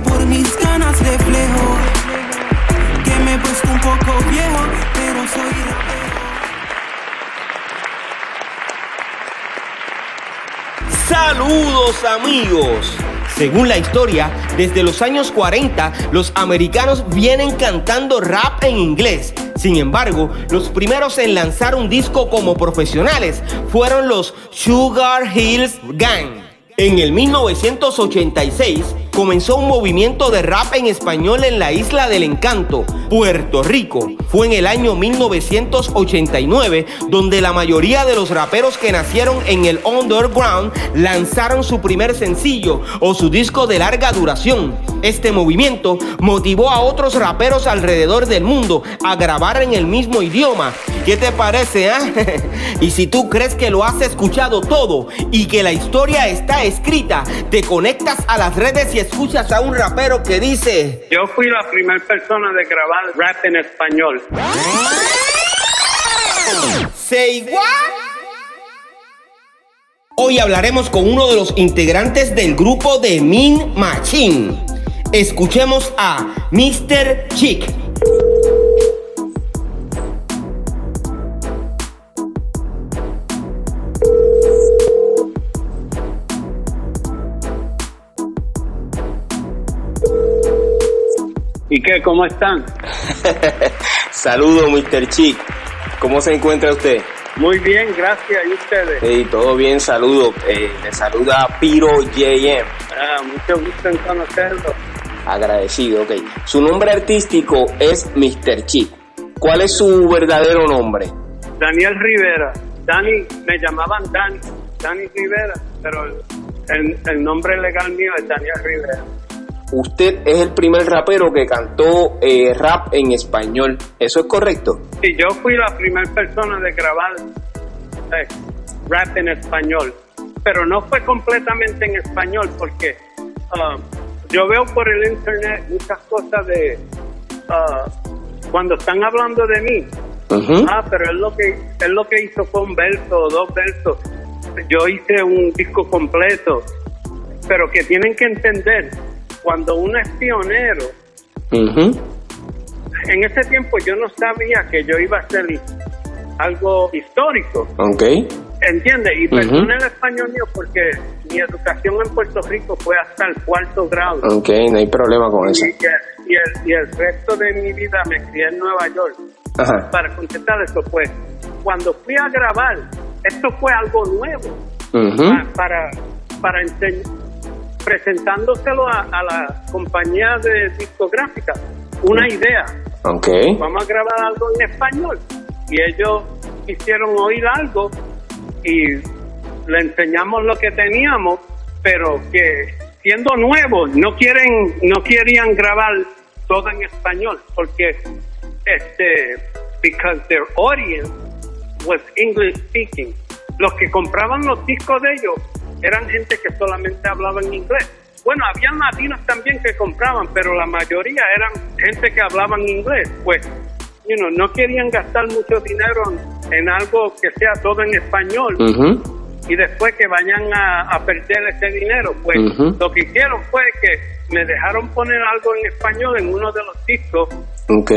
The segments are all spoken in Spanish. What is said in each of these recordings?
por mis ganas reflejo que me he puesto un poco viejo, pero soy rapero. Saludos amigos. Según la historia, desde los años 40 los americanos vienen cantando rap en inglés. Sin embargo, los primeros en lanzar un disco como profesionales fueron los Sugar Hills Gang. En el 1986 comenzó un movimiento de rap en español en la isla del encanto, Puerto Rico. Fue en el año 1989 donde la mayoría de los raperos que nacieron en el underground lanzaron su primer sencillo o su disco de larga duración. Este movimiento motivó a otros raperos alrededor del mundo a grabar en el mismo idioma. ¿Qué te parece, ah? y si tú crees que lo has escuchado todo y que la historia está escrita, te conectas a las redes y escuchas a un rapero que dice... Yo fui la primera persona de grabar rap en español. Say what? Hoy hablaremos con uno de los integrantes del grupo de Min Machine. Escuchemos a Mr. Chick. ¿Y qué? ¿Cómo están? Saludos, Mr. Chick. ¿Cómo se encuentra usted? Muy bien, gracias. ¿Y ustedes? Sí, todo bien, saludo. Eh, le saluda Piro JM. Ah, mucho gusto en conocerlo. Agradecido, ok. Su nombre artístico es Mr. Chick. ¿Cuál es su verdadero nombre? Daniel Rivera. Dani, me llamaban Dani. Dani Rivera, pero el, el nombre legal mío es Daniel Rivera. Usted es el primer rapero que cantó eh, rap en español. ¿Eso es correcto? Sí, yo fui la primera persona de grabar eh, rap en español, pero no fue completamente en español porque ah, yo veo por el internet muchas cosas de ah, cuando están hablando de mí. Ah, pero él lo que él lo que hizo fue un verso o dos versos. Yo hice un disco completo, pero que tienen que entender cuando uno es pionero. Ujú. En ese tiempo yo no sabía que yo iba a hacer algo histórico, Ok. ¿entiendes? Y Ujú. perdone el español mío porque mi educación en Puerto Rico fue hasta el cuarto grado. Ok, no hay problema con eso. Y, y el, y el resto de mi vida me crié en Nueva York. Ajá. Para contestar eso, pues, cuando fui a grabar, esto fue algo nuevo para, para enseñar, presentándoselo a, a la compañía de discográfica, una idea. Ok. Vamos a grabar algo en español. Y ellos quisieron oír algo y le enseñamos lo que teníamos, pero que siendo nuevos no quieren, no querían grabar todo en español, porque este, because their audience was English speaking. Los que compraban los discos de ellos eran gente que solamente hablaba en inglés. Bueno, habían latinos también que compraban, pero la mayoría eran gente que hablaban inglés. Pues, you know, no querían gastar mucho dinero en, en algo que sea todo en español y después que vayan a, a perder ese dinero. Pues lo que hicieron fue que me dejaron poner algo en español en uno de los discos Ok.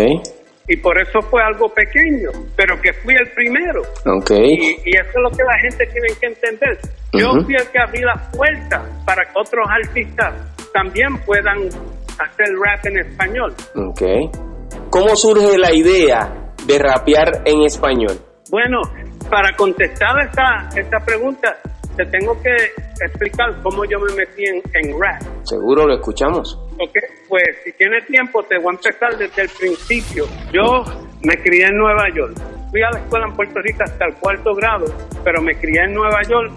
Y por eso fue algo pequeño, pero que fui el primero. Ok. Y, y eso es lo que la gente tiene que entender. Yo fui el que abrí las puertas para que otros artistas también puedan hacer rap en español. Ok. ¿Cómo surge la idea de rapear en español? Bueno, para contestar esta, esta pregunta, te tengo que explicar cómo yo me metí en, en rap. Seguro lo escuchamos. Ok, pues si tienes tiempo te voy a empezar desde el principio. Yo me crié en Nueva York. Fui a la escuela en Puerto Rico hasta el cuarto grado, pero me crié en Nueva York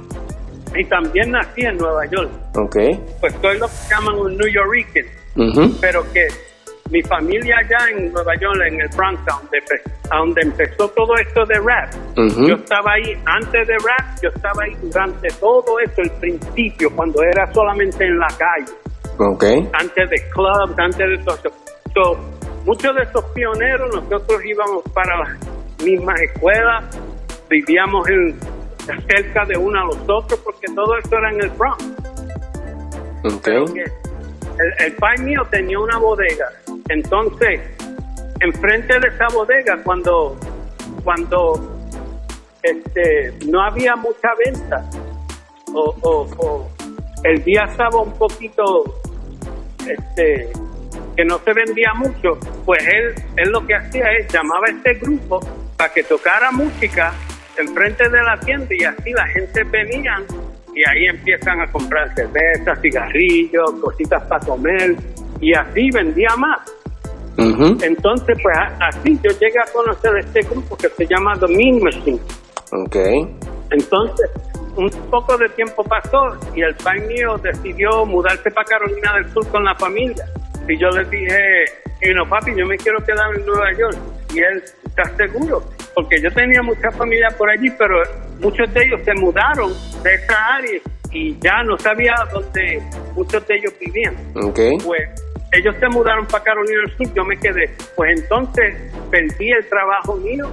y también nací en Nueva York. Ok. Pues soy lo que llaman un New Yorker. pero que mi familia allá en Nueva York, en el Bronx, donde empezó todo esto de rap, yo estaba ahí antes de rap, yo estaba ahí durante todo esto, el principio, cuando era solamente en la calle. Okay. Antes de clubs, antes de todo eso. muchos de esos pioneros, nosotros íbamos para las mismas escuelas, vivíamos en, cerca de uno a los otros, porque todo esto era en el Bronx. Okay. El, el pai mío tenía una bodega entonces, enfrente de esa bodega, cuando, cuando este, no había mucha venta o, el día estaba un poquito este, que no se vendía mucho, pues él, él lo que hacía es llamaba a este grupo para que tocara música enfrente de la tienda y así la gente venía y ahí empiezan a comprar cervezas, cigarrillos, cositas para comer y así vendía más. Entonces, pues así yo llegué a conocer este grupo que se llama The Mean Machine. Okay. Entonces, un poco de tiempo pasó y el pai mío decidió mudarse para Carolina del Sur con la familia. Y yo le dije, y no, papi, yo me quiero quedar en Nueva York. Y él, está seguro? Porque yo tenía mucha familia por allí, pero muchos de ellos se mudaron de esa área y ya no sabía dónde muchos de ellos vivían. Okay. Pues ellos se mudaron para Carolina del Sur, yo me quedé. Pues entonces perdí el trabajo mío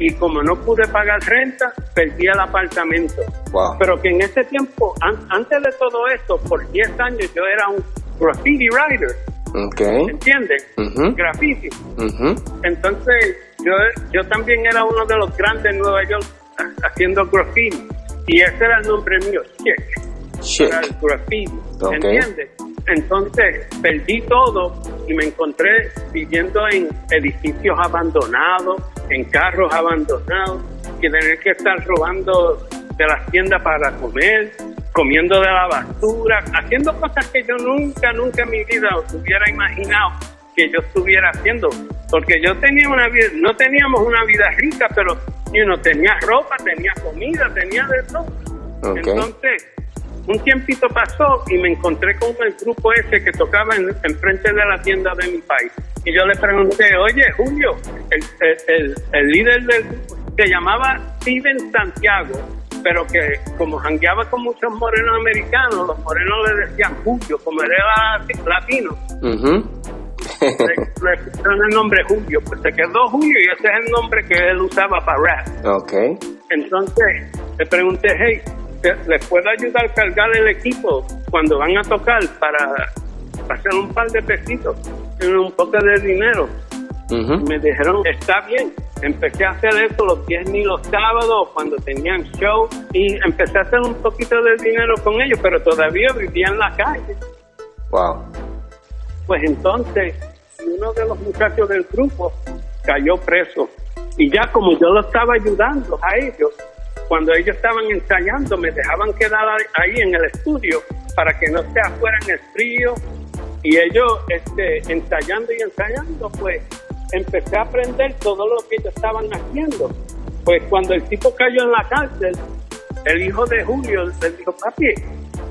y como no pude pagar renta, perdí el apartamento. Pero que en ese tiempo, antes de todo esto, por 10 años yo era un graffiti writer. Okay. ¿Entiendes? Graffiti. Entonces yo, yo también era uno de los grandes en Nueva York haciendo graffiti. Y ese era el nombre mío, Chick. Era el graffiti. ¿Entiendes? Entonces perdí todo y me encontré viviendo en edificios abandonados, en carros abandonados, que tener que estar robando de las tiendas para comer, comiendo de la basura, haciendo cosas que yo nunca, nunca en mi vida hubiera imaginado que yo estuviera haciendo. Porque yo tenía una vida, no teníamos una vida rica, pero yo tenía ropa, tenía comida, tenía de todo. Entonces, un tiempito pasó y me encontré con el grupo ese que tocaba en, frente de la tienda de mi país. Y yo le pregunté, oye, Julio, el, el, líder del grupo se llamaba Steven Santiago, pero que como jangueaba con muchos morenos americanos, los morenos le decían Julio, como él era latino. le, pusieron el nombre Julio, pues se quedó Julio y ese es el nombre que él usaba para rap. Okay. Entonces le pregunté, hey, les puedo ayudar a cargar el equipo cuando van a tocar para hacer un par de pesitos, un poco de dinero. Me dijeron, está bien. Empecé a hacer eso los viernes y los sábados cuando tenían show y empecé a hacer un poquito de dinero con ellos, pero todavía vivía en la calle. Wow. Pues entonces, uno de los muchachos del grupo cayó preso. Y ya como yo lo estaba ayudando a ellos, cuando ellos estaban ensayando, me dejaban quedar ahí en el estudio para que no se afuera en el frío. Y ellos, este, ensayando y ensayando, pues empecé a aprender todo lo que ellos estaban haciendo. Pues cuando el tipo cayó en la cárcel, el hijo de Julio le dijo, papi,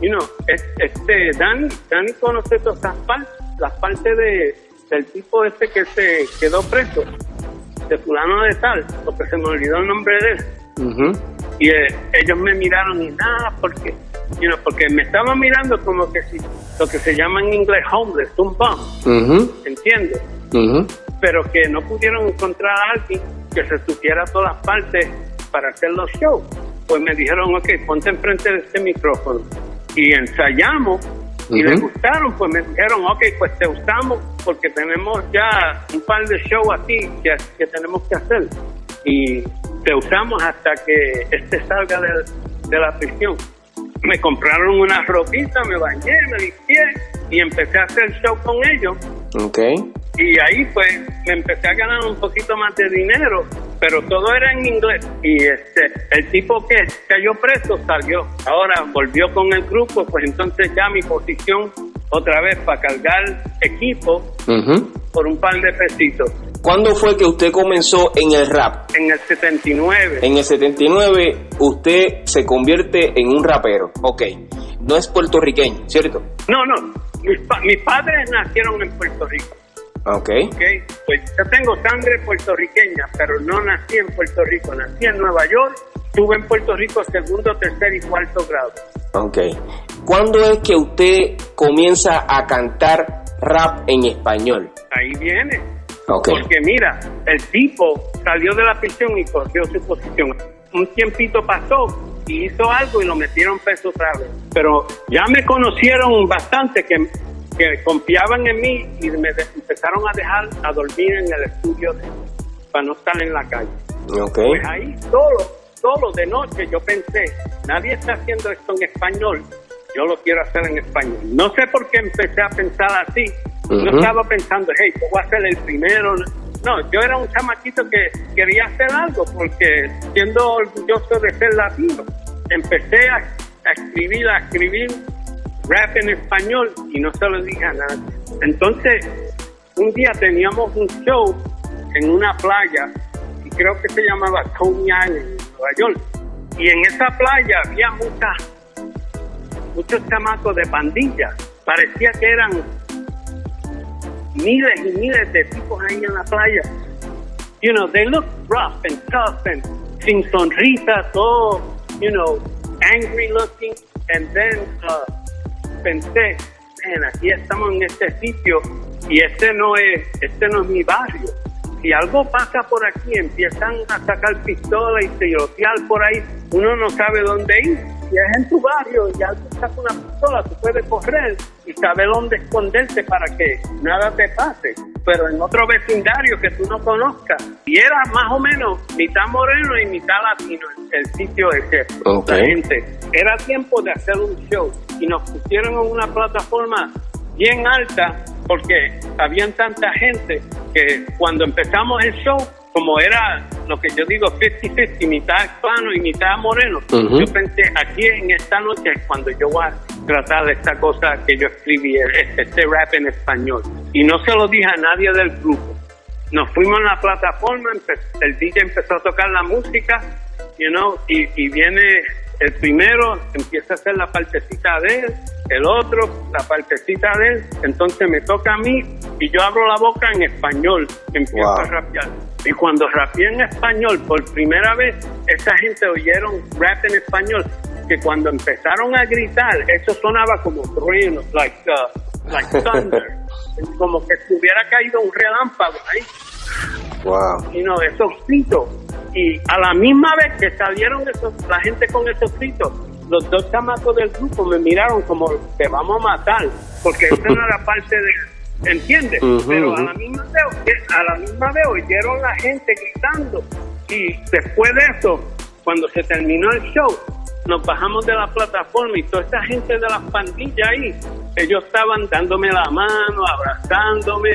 you know, este, Dani, Dani conoce todas las partes, las partes de, del tipo este que se quedó preso, de fulano de tal, porque se me olvidó el nombre de él. Y eh, ellos me miraron y nada, porque, you porque me estaban mirando como que si, lo que se llama en inglés homeless, un bum, ¿entiendes? Pero que no pudieron encontrar a alguien que se supiera todas las partes para hacer los shows. Pues me dijeron, ok, ponte enfrente de este micrófono. Y ensayamos y les gustaron, pues me dijeron, ok, pues te gustamos porque tenemos ya un par de shows aquí que, que tenemos que hacer. Y te usamos hasta que este salga de, la prisión. Me compraron una ropita, me bañé, me limpié y empecé a hacer show con ellos. Okay. Y ahí pues me empecé a ganar un poquito más de dinero, pero todo era en inglés. Y este, el tipo que cayó preso salió. Ahora volvió con el grupo, pues entonces ya mi posición otra vez para cargar equipo por un par de pesitos. ¿Cuándo fue que usted comenzó en el rap? En el 79. En el 79 usted se convierte en un rapero. Ok. No es puertorriqueño, ¿cierto? No, no. mis, pa- mis padres nacieron en Puerto Rico. Ok. ¿ok? Pues yo tengo sangre puertorriqueña, pero no nací en Puerto Rico, nací en Nueva York, estuve en Puerto Rico segundo, tercer y cuarto grado. Ok. ¿Cuándo es que usted comienza a cantar rap en español? Ahí viene. Ok. Porque mira, el tipo salió de la prisión y cogió su posición. Un tiempito pasó y hizo algo y lo metieron preso otra vez. Pero ya me conocieron bastante que, que confiaban en mí y me empezaron a dejar a dormir en el estudio de- para no estar en la calle. Ok. Pues ahí solo, solo de noche yo pensé, nadie está haciendo esto en español, yo lo quiero hacer en español. No sé por qué empecé a pensar así. No estaba pensando, hey, yo voy a ser el primero. No, yo era un chamaquito que quería hacer algo porque siendo orgulloso de ser latino, empecé a, escribir, a escribir rap en español y no se lo dije a nadie. Entonces, un día teníamos un show en una playa y creo que se llamaba Coney Island en Nueva York. Y en esa playa había muchas, muchos chamacos de pandillas. Parecía que eran miles y miles de tipos ahí en la playa. You know, they look rough and tough and sin sonrisas, todo, you know, angry looking. And then uh, pensé, man, aquí estamos en este sitio y este no es, este no es mi barrio. Si algo pasa por aquí, empiezan a sacar pistolas y tirotear por ahí, uno no sabe dónde ir. Si es en tu barrio y alguien saca una pistola, tú puedes correr y saber dónde esconderte para que nada te pase. Pero en otro vecindario que tú no conozcas. Y era más o menos mitad moreno y mitad latino el sitio ese. Ok. La gente. Era tiempo de hacer un show y nos pusieron en una plataforma bien alta porque habían tanta gente que cuando empezamos el show, como era lo que yo digo 50-50, mitad hispano y mitad moreno, yo pensé, aquí en esta noche es cuando yo voy a tratar de esta cosa que yo escribí, este, este rap en español. Y no se lo dije a nadie del grupo. Nos fuimos a la plataforma, el DJ empezó a tocar la música, you know, y, y viene el primero, empieza a hacer la partecita de él, el otro, la partecita de él, entonces me toca a mí y yo abro la boca en español, empiezo Wow. a rapear. Y cuando rapeé en español por primera vez, esa gente oyeron rap en español, que cuando empezaron a gritar, eso sonaba como truenos, like, uh, like thunder, como que se hubiera caído un relámpago ahí Wow. y no, esos gritos. Y a la misma vez que salieron esos, la gente con esos gritos, los dos chamacos del grupo me miraron como te vamos a matar, porque eso no era parte de, ¿entiendes? Pero a ujú. la misma vez, a la misma vez oyeron la gente gritando y después de eso, cuando se terminó el show, nos bajamos de la plataforma y toda esa gente de las pandillas ahí, ellos estaban dándome la mano, abrazándome,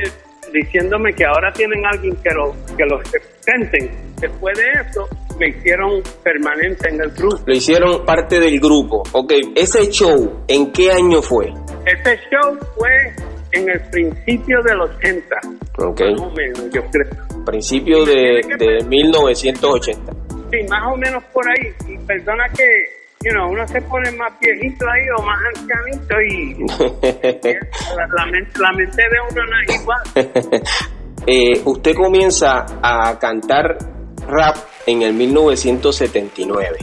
diciéndome que ahora tienen alguien que, lo, que los representen. Después de eso, me hicieron permanente en el grupo. Lo hicieron parte del grupo. Ok, ese show, ¿en qué año fue? Ese show fue en el principio del 80, Ok, más o menos, yo creo. principio de, de 1980. Sí, más o menos por ahí. Y perdona que, you know, uno se pone más viejito ahí o más ancianito y la, la mente, la mente de uno no es igual. Eh, usted comienza a cantar rap en el 1979.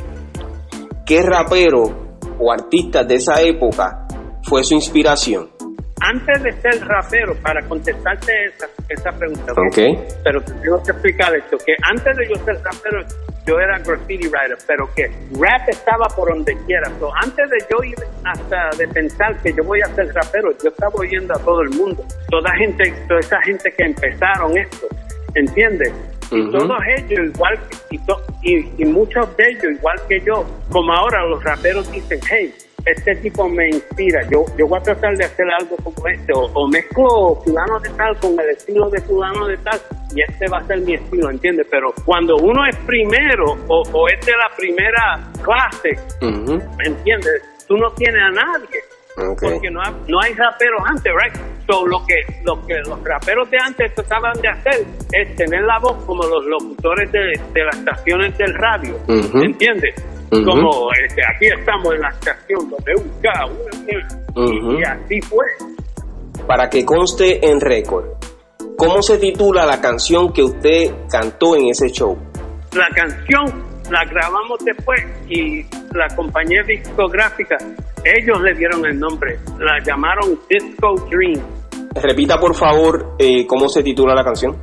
¿Qué rapero o artista de esa época fue su inspiración? Antes de ser rapero, para contestarte esa, esa pregunta, Ok. pero te tengo que explicar esto, que antes de yo ser rapero, yo era graffiti writer, pero que rap estaba por donde quiera. So, antes de yo ir hasta de pensar que yo voy a ser rapero, yo estaba oyendo a todo el mundo, toda gente, toda esa gente que empezaron esto, ¿entiendes? Y Ujú. todos ellos, igual que, y, to- y, y muchos de ellos, igual que yo, como ahora los raperos dicen, hey, este tipo me inspira, yo, yo voy a tratar de hacer algo como este, o, o mezclo fulano de tal con el estilo de fulano de tal, y este va a ser mi estilo, ¿entiendes? Pero cuando uno es primero, o, o es de la primera clase, Ujú, ¿entiendes? Tú no tienes a nadie. Porque no, ha- no hay raperos antes, right? So, lo que, lo que los raperos de antes trataban de hacer es tener la voz como los locutores de, de las estaciones del radio, Ujú. ¿entiendes? Ujú. Como este, aquí estamos en la estación WK, Ujú. y así fue. para que conste en récord, ¿cómo se titula la canción que usted cantó en ese show? La canción la grabamos después y la compañía discográfica, ellos le dieron el nombre, la llamaron Disco Dream. Repita por favor eh, cómo se titula la canción.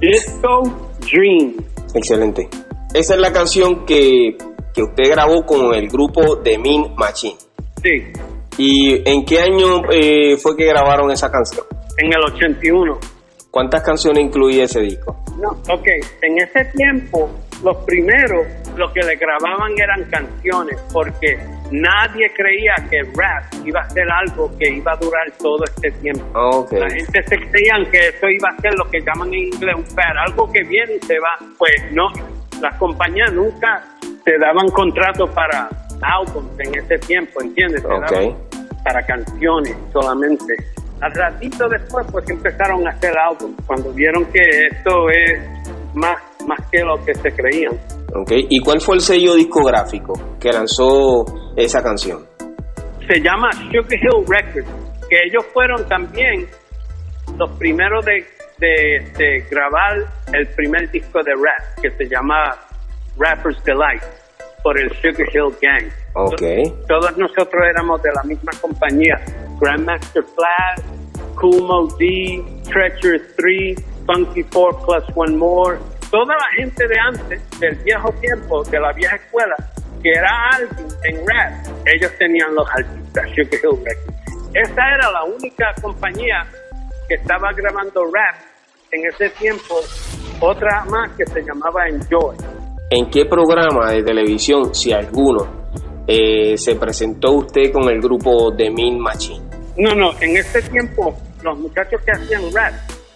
Disco Dream. Excelente. Esa es la canción que, que usted grabó con el grupo The Mean Machine. Sí. ¿Y en qué año eh, fue que grabaron esa canción? En el 81. ¿Cuántas canciones incluía ese disco? No, ok. En ese tiempo, los primeros, lo que le grababan eran canciones, porque nadie creía que rap iba a ser algo que iba a durar todo este tiempo. Okay. La gente se creían que eso iba a ser lo que llaman en inglés un fad, algo que viene y se va. Pues no, las compañías nunca te daban contratos para álbumes en ese tiempo, ¿entiendes? Te Okay. daban para canciones solamente. Al ratito después, pues empezaron a hacer álbumes, cuando vieron que esto es más, más que lo que se creían. Okay. ¿Y cuál fue el sello discográfico que lanzó esa canción? se llama Sugar Hill Records, que ellos fueron también los primeros de, de, de grabar el primer disco de rap, que se llama Rapper's Delight, por el Sugar Hill Gang. Okay. Todos nosotros éramos de la misma compañía, Grandmaster Flash, Cool Mo D, Treacherous 3, Funky 4 Plus One More, toda la gente de antes, del viejo tiempo, de la vieja escuela, que era alguien en rap, ellos tenían los artistas, Sugar Hill Records. Esa era la única compañía que estaba grabando rap en ese tiempo, otra más que se llamaba Enjoy. ¿En qué programa de televisión, si alguno, eh, se presentó usted con el grupo The Mean Machine? No, no, en ese tiempo los muchachos que hacían rap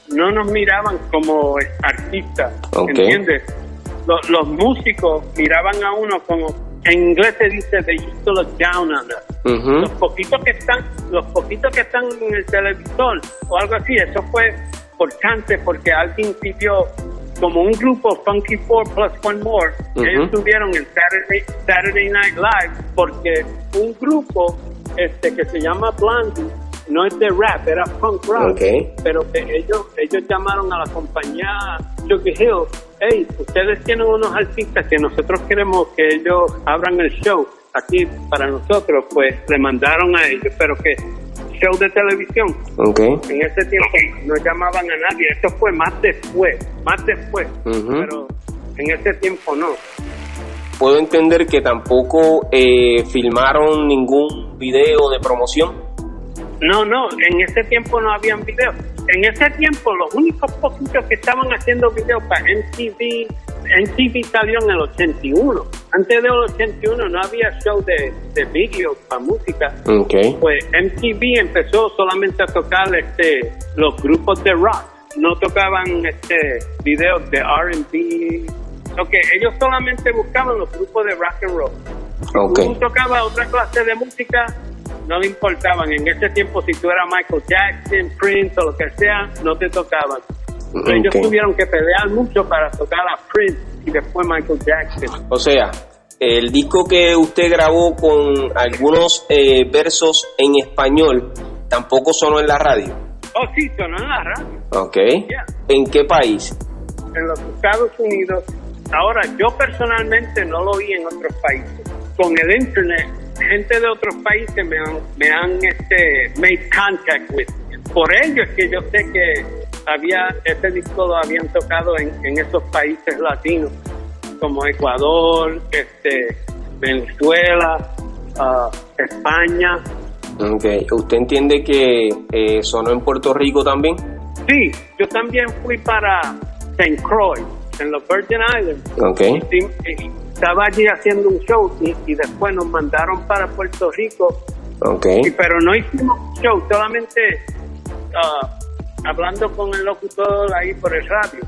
no nos miraban como artistas, Ok. ¿entiendes? Los, los músicos miraban a uno como, en inglés se dice, they used to look down on us. Ujú. Los poquitos que están, los poquitos que están en el televisor o algo así, eso fue por chance porque alguien pidió como un grupo Funky Four Plus One More, ellos tuvieron el Saturday, Saturday Night Live porque un grupo este que se llama Blondie no es de rap, era punk rock, pero que ellos ellos llamaron a la compañía Sugar Hill, hey, ustedes tienen unos artistas que nosotros queremos que ellos abran el show aquí para nosotros, pues le mandaron a ellos, pero que show de televisión, Ok. en ese tiempo no llamaban a nadie, esto fue más después, más después, pero en ese tiempo no. Puedo entender que tampoco eh, filmaron ningún video de promoción. No, no, en ese tiempo no habían videos. En ese tiempo los únicos poquitos que estaban haciendo videos para MTV, MTV salió en el 81. Antes del 81 no había show de, de videos para música. Ok. Pues MTV empezó solamente a tocar este, los grupos de rock. No tocaban este, videos de R&B. Ok, ellos solamente buscaban los grupos de rock and roll. Ok. Tú tocabas otra clase de música, no le importaban. En ese tiempo, si tú eras Michael Jackson, Prince o lo que sea, no te tocaban. Ellos Ok. tuvieron que pelear mucho para tocar a Prince y después Michael Jackson. O sea, el disco que usted grabó con algunos eh, versos en español tampoco sonó en la radio. Oh, sí, sonó en la radio, Ok. Yeah. ¿En qué país? en los Estados Unidos. Ahora, yo personalmente no lo vi en otros países. Con el internet, gente de otros países me han, me han este, made contact with. Por ello es que yo sé que había ese disco lo habían tocado en, en esos países latinos, como Ecuador, este, Venezuela, ah, España. Ok. ¿Usted entiende que eh, sonó en Puerto Rico también? Sí, yo también fui para St. Croix, en los Virgin Islands. Ok. Sí, sí, estaba allí haciendo un show y, y después nos mandaron para Puerto Rico, Ok. y- pero no hicimos show, solamente ah, hablando con el locutor ahí por el radio.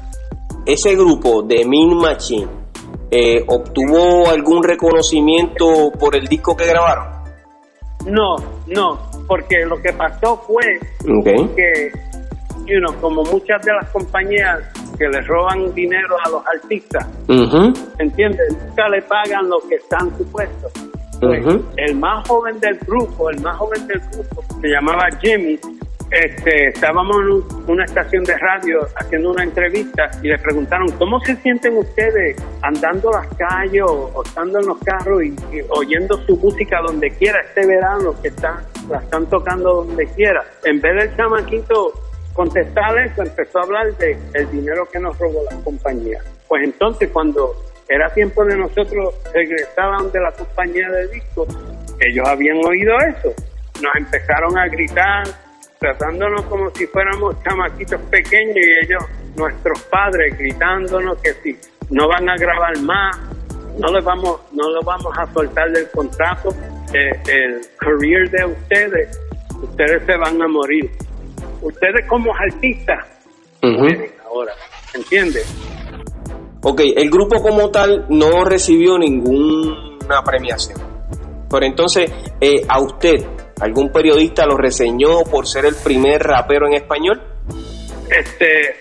Ese grupo de Mean Machine eh, obtuvo algún reconocimiento por el disco que grabaron. No, no, porque lo que pasó fue que, you know, como muchas de las compañías que les roban dinero a los artistas, Ujú. ¿entiendes? Nunca le pagan lo que están supuestos. Pues, Ujú. El más joven del grupo, el más joven del grupo, se llamaba Jimmy, este, estábamos en una estación de radio haciendo una entrevista y le preguntaron, ¿cómo se sienten ustedes andando las calles o, estando en los carros y, oyendo su música donde quiera este verano que está, la están tocando donde quiera? En vez del chamaquito contestar eso, empezó a hablar de el dinero que nos robó la compañía. Pues entonces cuando era tiempo de nosotros regresaban de la compañía de discos, ellos habían oído eso, nos empezaron a gritar, tratándonos como si fuéramos chamaquitos pequeños y ellos, nuestros padres, gritándonos que si no van a grabar más, no les vamos, no les vamos a soltar del contrato, eh, el career de ustedes, ustedes se van a morir. Ustedes como artistas, ahora, ¿entiendes? Ok, el grupo como tal no recibió ninguna premiación. Pero entonces, eh, a usted, ¿Algún periodista lo reseñó por ser el primer rapero en español? Este,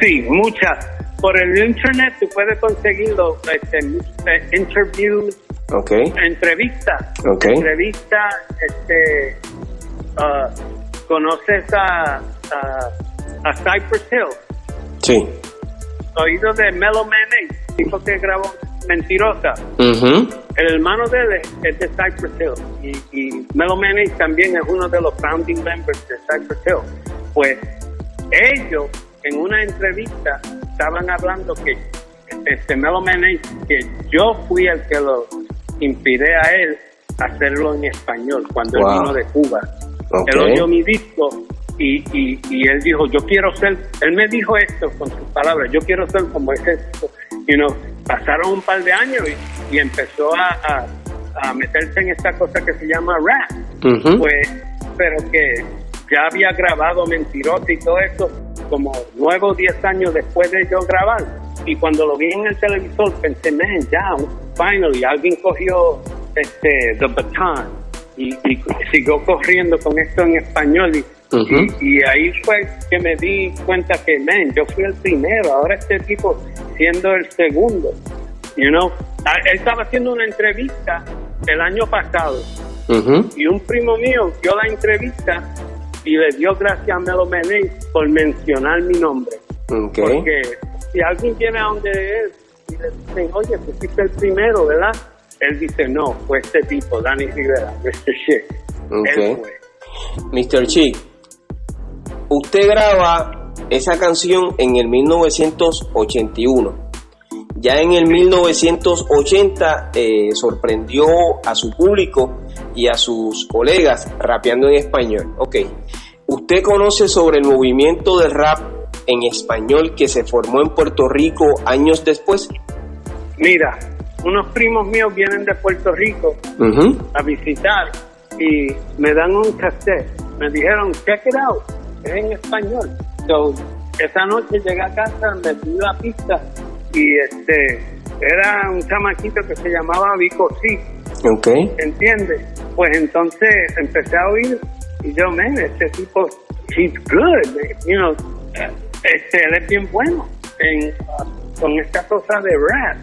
sí, muchas. Por el internet tú puedes conseguirlo, este, eh, interviews, okay. entrevistas, okay. entrevistas, este, uh, conoces a, a, Cypress Hill. Sí. Oído de Melo Mayonnaise, tipo que grabó Mentirosa. El hermano de él es de Cypress Hill y, y Melo también es uno de los founding members de Cypress Hill. Pues ellos en una entrevista estaban hablando que este Melo que yo fui el que lo inspiré a él hacerlo en español cuando él vino de Cuba. Él oyó mi disco y, y, y, él dijo, yo quiero ser, él me dijo esto con sus palabras, yo quiero ser como ese, you know, pasaron un par de años y, empezó a, a, meterse en esta cosa que se llama rap, pues, pero que ya había grabado Mentiroso y todo eso como nueve o diez años después de yo grabar. Y cuando lo vi en el televisor pensé, man, ya, finally, alguien cogió este, The Baton y, y siguió corriendo con esto en español y y, ahí fue que me di cuenta que, man, yo fui el primero, ahora este tipo siendo el segundo. You know, ah, él estaba haciendo una entrevista el año pasado y un primo mío dio la entrevista y le dio gracias a Melo Mené por mencionar mi nombre. Porque si alguien viene a donde él y le dicen, oye, tú fuiste el primero, ¿verdad? Él dice, no, fue este tipo, Danny Rivera, Mr. Chick. Él fue. Mr. Chick, Usted graba esa canción en el 1981. Ya en el 1980 eh, sorprendió a su público y a sus colegas rapeando en español. Ok, ¿usted conoce sobre el movimiento del rap en español que se formó en Puerto Rico años después? Mira, unos primos míos vienen de Puerto Rico a visitar y me dan un cassette. Me dijeron, check it out en español. So, esa noche llegué a casa, me di la pista y este era un chamaquito que se llamaba Vico Sí. Okay. ¿Entiendes? Pues entonces empecé a oír y yo, man, este tipo, he's good, you know, este, él es bien bueno en, con esta cosa de rap.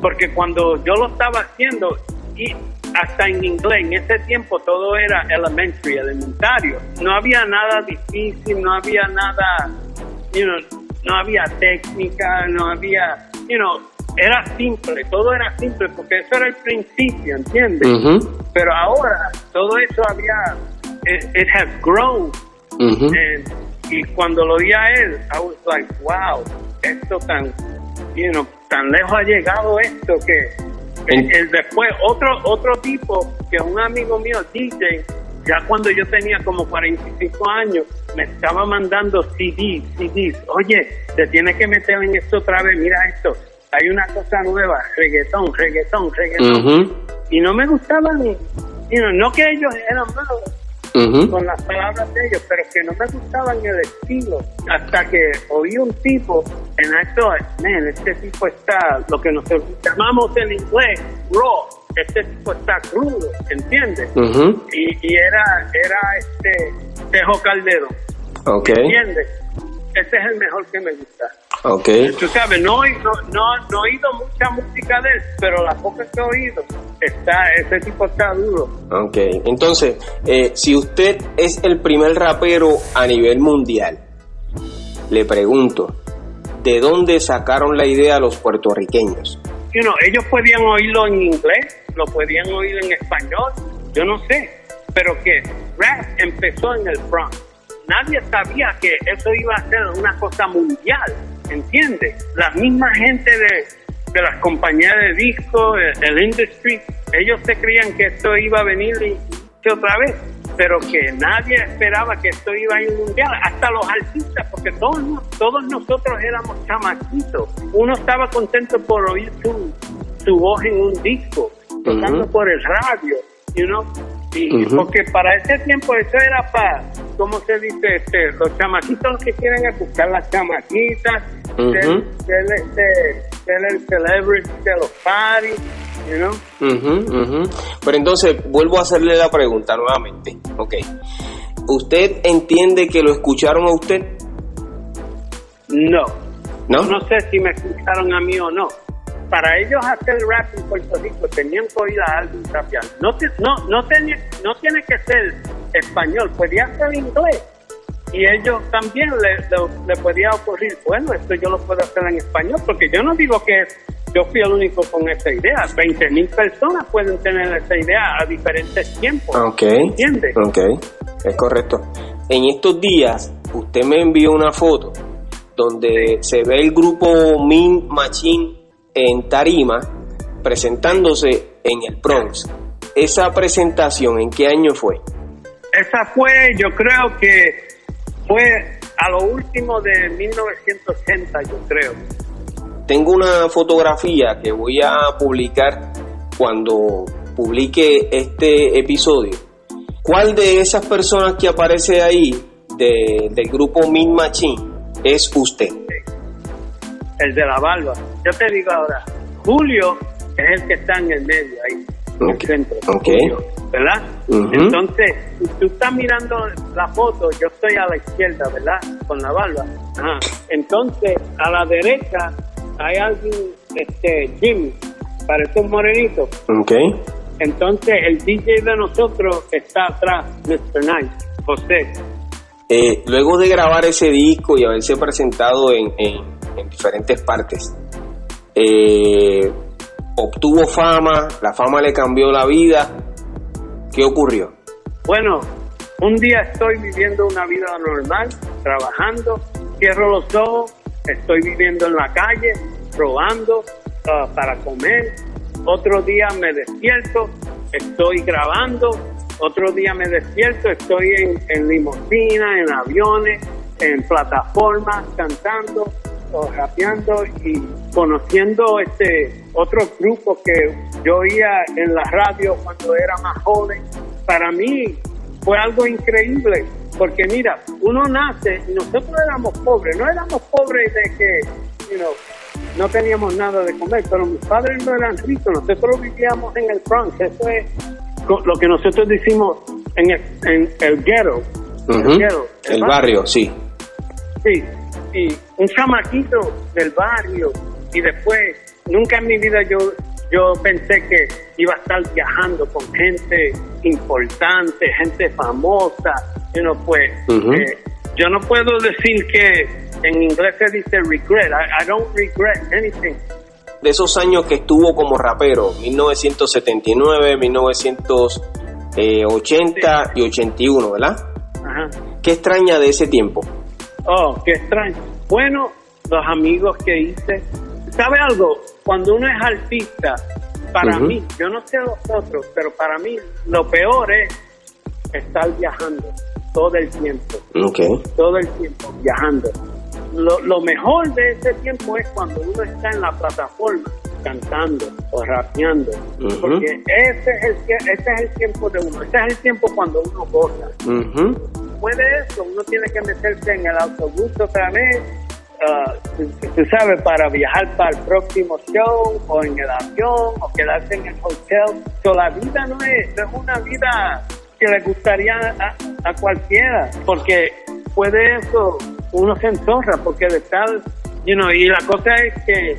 Porque cuando yo lo estaba haciendo, y hasta en inglés, en ese tiempo todo era elementary, elementario. No había nada difícil, no había nada, you know, no había técnica, no había, you know, era simple, todo era simple porque eso era el principio, ¿entiendes? Pero ahora todo eso había, it, has grown. y cuando lo vi a él, I was like, wow, esto tan, you know, tan lejos ha llegado esto que el, después, otro, otro tipo, que un amigo mío, DJ, ya cuando yo tenía como 45 años, me estaba mandando CDs, CDs. Oye, te tienes que meter en esto otra vez, mira esto. Hay una cosa nueva, reggaetón, reggaetón, reggaetón. Y no me gustaban, no que ellos eran malos, con las palabras de ellos, pero que no me gustaban el estilo. Hasta que oí un tipo en esto, man, este tipo está, lo que nosotros llamamos en inglés, raw. Este tipo está crudo, ¿entiendes? y, y, era, era este Tejo Caldero. Okay. ¿Entiendes? Este es el mejor que me gusta. Ok. Tú sabes, no, no, no, no he oído mucha música de él, pero la poca que he oído, está, ese tipo está duro. Ok, entonces, eh, si usted es el primer rapero a nivel mundial, le pregunto, ¿de dónde sacaron la idea los puertorriqueños? You know, ellos podían oírlo en inglés, lo podían oír en español, yo no sé, pero que rap empezó en el Bronx. Nadie sabía que eso iba a ser una cosa mundial, ¿entiendes? La misma gente de, de las compañías de discos, el, el industry, ellos se creían que esto iba a venir y- otra vez, pero que nadie esperaba que esto iba a ir mundial, hasta los artistas, porque todos, todos nosotros éramos chamaquitos. Uno estaba contento por oír su, su voz en un disco, tocando por el radio, you know? Porque para ese tiempo eso era para, ¿cómo se dice? Este, los chamaquitos que quieren es buscar las chamaquitas, ser, ser este, el celebrity de los parties, you know? Ujú. Pero entonces, vuelvo a hacerle la pregunta nuevamente. Ok. ¿Usted entiende que lo escucharon a usted? No. ¿No? No sé si me escucharon a mí o no. Para ellos hacer rap en Puerto Rico tenían que oír a rapear. No, te- no, no, tenía, no tiene que ser español, podía ser inglés. Y ellos también le, le, le podía ocurrir, bueno, esto yo lo puedo hacer en español, porque yo no digo que yo fui el único con esa idea. 20 mil personas pueden tener esa idea a diferentes tiempos. Ok. ¿Entiendes? Ok, es correcto. En estos días, usted me envió una foto donde se ve el grupo Min Machine en Tarima presentándose en el Bronx. Esa presentación, ¿en qué año fue? Esa fue, yo creo que fue a lo último de 1980, yo creo. Tengo una fotografía que voy a publicar cuando publique este episodio. ¿Cuál de esas personas que aparece ahí de- del grupo Min Machine es usted? El de la barba. Yo te digo ahora, Julio es el que está en el medio ahí, en el centro. ok. Julio, ¿Verdad? Ujú. Entonces, si tú estás mirando la foto, yo estoy a la izquierda, ¿verdad? Con la barba. Ajá. Entonces, a la derecha hay alguien, este, Jimmy, parece un morenito. Ok. Entonces, el DJ de nosotros está atrás, Mr. Nice, José. Eh, luego de grabar ese disco y haberse presentado en, en- en diferentes partes, eh, obtuvo fama, la fama le cambió la vida. ¿Qué ocurrió? Bueno, un día estoy viviendo una vida normal, trabajando, cierro los ojos, estoy viviendo en la calle, probando ah, para comer. Otro día me despierto, estoy grabando. Otro día me despierto, estoy en, en limusina, en aviones, en plataformas, cantando o rapeando y conociendo este otros grupos que yo oía en la radio cuando era más joven. Para mí fue algo increíble, porque mira, uno nace y nosotros éramos pobres, no éramos pobres de que, you know, no teníamos nada de comer, pero mis padres no eran ricos, nosotros vivíamos en el Bronx, eso es lo que nosotros decimos en el, en el ghetto. El ghetto, El barrio, sí. Sí, y un chamaquito del barrio y después nunca en mi vida yo yo pensé que iba a estar viajando con gente importante, gente famosa, y no pues eh, yo no puedo decir que en inglés se dice regret, I, I don't regret anything. De esos años que estuvo como rapero, 1979, 1980 y 81, ¿verdad? Ajá. ¿Qué extraña de ese tiempo? Oh, qué extraño. Bueno, los amigos que hice. ¿Sabe algo? Cuando uno es artista, para mí, yo no sé los otros, pero para mí lo peor es estar viajando todo el tiempo, Ok. todo el tiempo viajando. Lo, lo mejor de ese tiempo es cuando uno está en la plataforma cantando o rapeando, porque ese es, el, ese es el tiempo de uno, ese es el tiempo cuando uno goza. Después de eso, uno tiene que meterse en el autobús otra vez, ah, tú, sabes, para viajar para el próximo show, o en el avión, o quedarse en el hotel. So, la vida no es, no es una vida que le gustaría a, cualquiera, porque después de eso uno se enzorra, porque de estar you know, y la cosa es que,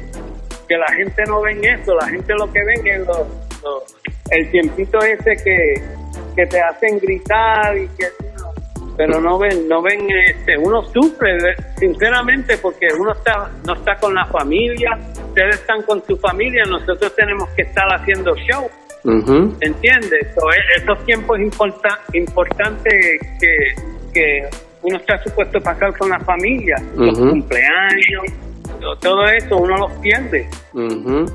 que la gente no ven eso, la gente lo que ven es lo- el tiempito ese que, que te hacen gritar y que pero no ven no ven este uno sufre de- sinceramente porque uno está no está con la familia ustedes están con su familia nosotros tenemos que estar haciendo show Ujú. ¿entiendes? So, e- esos tiempos importa, importantes que, que uno está supuesto a pasar con la familia los cumpleaños to- todo eso uno los pierde Ujú.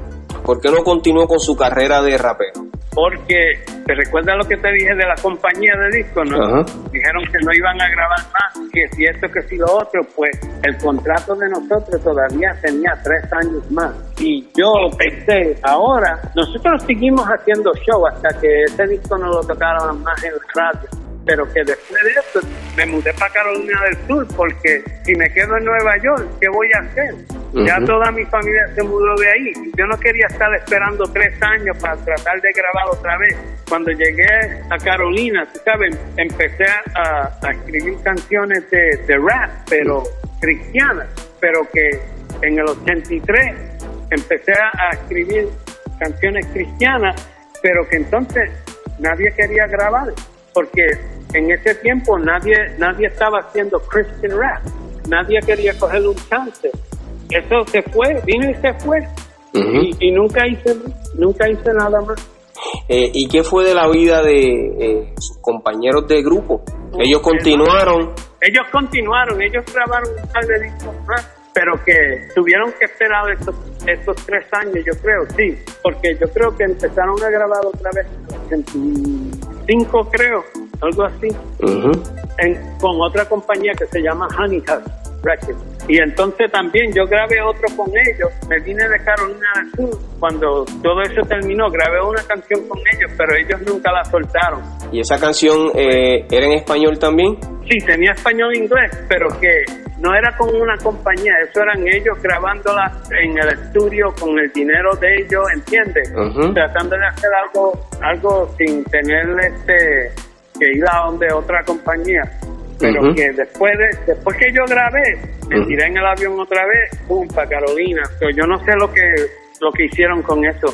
¿Por qué no continuó con su carrera de rapero? Porque te recuerdas lo que te dije de la compañía de discos, ¿no? Ajá. Dijeron que no iban a grabar más, que si esto, que si lo otro, pues el contrato de nosotros todavía tenía tres años más. Y yo pensé, ahora, nosotros seguimos haciendo show hasta que ese disco no lo tocaron más en la radio. Pero que después de eso me mudé para Carolina del Sur porque si me quedo en Nueva York, ¿qué voy a hacer? Ya toda mi familia se mudó de ahí. Yo no quería estar esperando tres años para tratar de grabar otra vez. Cuando llegué a Carolina, tú sabes, empecé a, a escribir canciones de, de rap, pero cristianas. Pero que en el 83 empecé a escribir canciones cristianas, pero que entonces nadie quería grabar, porque en ese tiempo nadie, nadie estaba haciendo Christian rap. Nadie quería coger un chance eso se fue, vino y se fue. Y, y nunca hice nunca hice nada más. Eh, ¿Y qué fue de la vida de eh, sus compañeros de grupo? Ellos continuaron. Ellos continuaron, ellos grabaron un par de discos más, pero que tuvieron que esperar estos, estos tres años, yo creo, sí, porque yo creo que empezaron a grabar otra vez en cinco, creo, algo así, Ujú. en- con otra compañía que se llama Honey House Records. Y entonces también yo grabé otro con ellos, me vine de Carolina del Sur, cuando todo eso terminó, grabé una canción con ellos, pero ellos nunca la soltaron. ¿Y esa canción eh, era en español también? Sí, tenía español e inglés, pero que no era con una compañía, eso eran ellos grabándola en el estudio con el dinero de ellos, ¿entiendes? Ujú. Tratando de hacer algo, algo sin tener este que ir a donde otra compañía. Pero que después de, después que yo grabé, me Ujú. tiré en el avión otra vez, pum, para Carolina. Pero yo no sé lo que lo que hicieron con eso.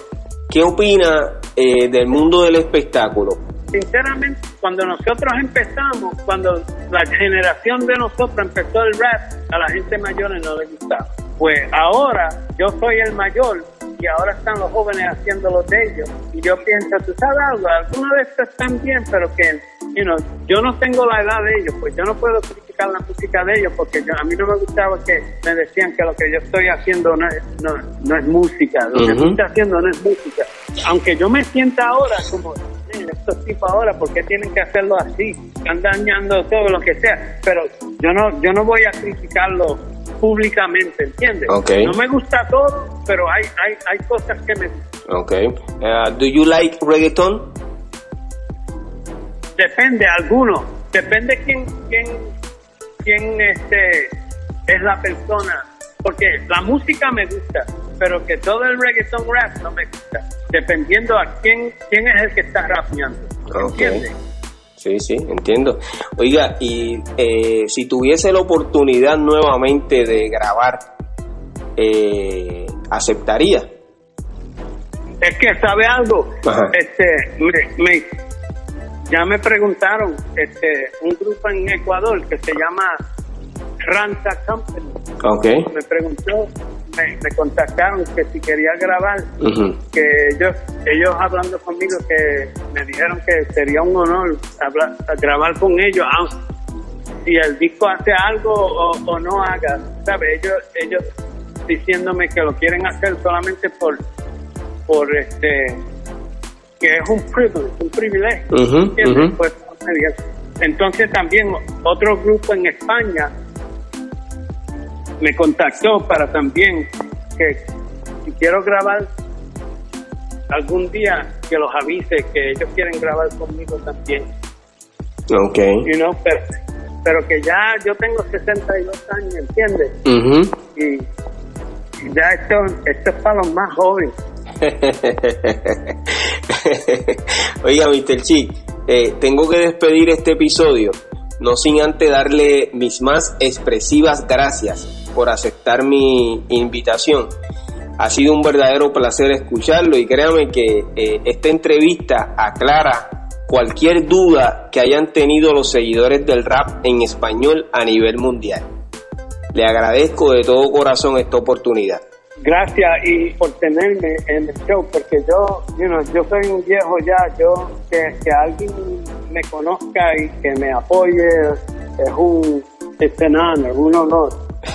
¿Qué opina eh, del mundo del espectáculo? sinceramente, cuando nosotros empezamos, cuando la generación de nosotros empezó el rap, a la gente mayor no le gustaba. Pues ahora yo soy el mayor y ahora están los jóvenes haciendo lo de ellos. Y yo pienso, tú sabes algo, algunos de estos están bien, pero que, you know, yo no tengo la edad de ellos, pues yo no puedo criticar la música de ellos porque yo- a mí no me gustaba que me decían que lo que yo estoy haciendo no es, no, no es música, lo que tú estás haciendo no es música. Aunque yo me sienta ahora como, "Sí, estos tipos ahora, ¿por qué tienen que hacerlo así? Están dañando todo lo que sea. Pero yo no, yo no voy a criticarlo públicamente, ¿entiendes? No me gusta todo, pero hay, hay, hay cosas que me. Okay. Uh, do you like reggaeton? Depende, algunos. Depende quién, quién, quién este, es la persona. Porque la música me gusta, pero que todo el reggaeton rap no me gusta. Dependiendo a quién, quién es el que está rapeando. Sí, sí, entiendo. Oiga, y eh, si tuviese la oportunidad nuevamente de grabar, eh, ¿aceptaría? Es que, ¿sabe algo? Ajá. Este, me, me- ya me preguntaron, este, un grupo en Ecuador que se llama Ranta Company, Ok. me preguntó, me, me contactaron que si quería grabar, que ellos, ellos hablando conmigo, que me dijeron que sería un honor hablar, grabar con ellos, si el disco hace algo o, o no haga, ¿sabes? Ellos, ellos diciéndome que lo quieren hacer solamente por, por este, que es un privilege, un privilegio. Pues, entonces también otro grupo en España me contactó para también que si quiero grabar algún día que los avise que ellos quieren grabar conmigo también, Ok. you know, pero, pero que ya yo tengo 62 años, ¿entiendes? Y, y ya esto, esto es para los más jóvenes. Oiga, Mr. Chick, eh, tengo que despedir este episodio, no sin antes darle mis más expresivas gracias por aceptar mi invitación. Ha sido un verdadero placer escucharlo y créanme que eh, esta entrevista aclara cualquier duda que hayan tenido los seguidores del rap en español a nivel mundial. Le agradezco de todo corazón esta oportunidad. Gracias y por tenerme en el show, porque yo, yo soy un viejo ya, yo que, que alguien me conozca y que me apoye es un, es un honor.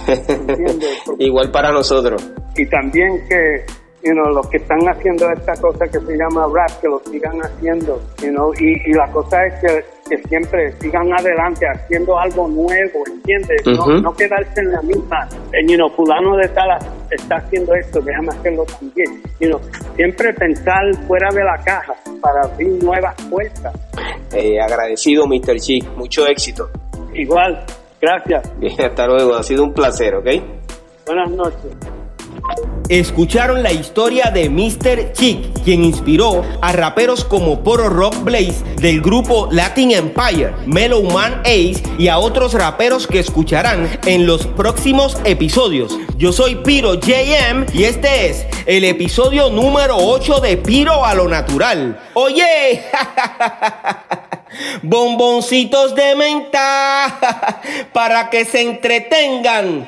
Igual para nosotros. Y también que you know, los que están haciendo esta cosa que se llama rap, que lo sigan haciendo, you know, y, la cosa es que, siempre sigan adelante haciendo algo nuevo, ¿entiendes? no, quedarse en la misma, eh, you know, fulano de tal está haciendo esto, déjame hacerlo también, you know, siempre pensar fuera de la caja para abrir nuevas puertas. Eh, agradecido, Mr. Chi, mucho éxito. Igual, gracias. Bien, hasta luego, ha sido un placer, ¿ok? Buenas noches. Escucharon la historia de Mr. Chick, quien inspiró a raperos como Poro Rock Blaze del grupo Latin Empire, Mellow Man Ace y a otros raperos que escucharán en los próximos episodios. Yo soy Piro JM y este es el episodio número 8 de Piro a lo Natural. ¡Oye! Bomboncitos de menta para que se entretengan.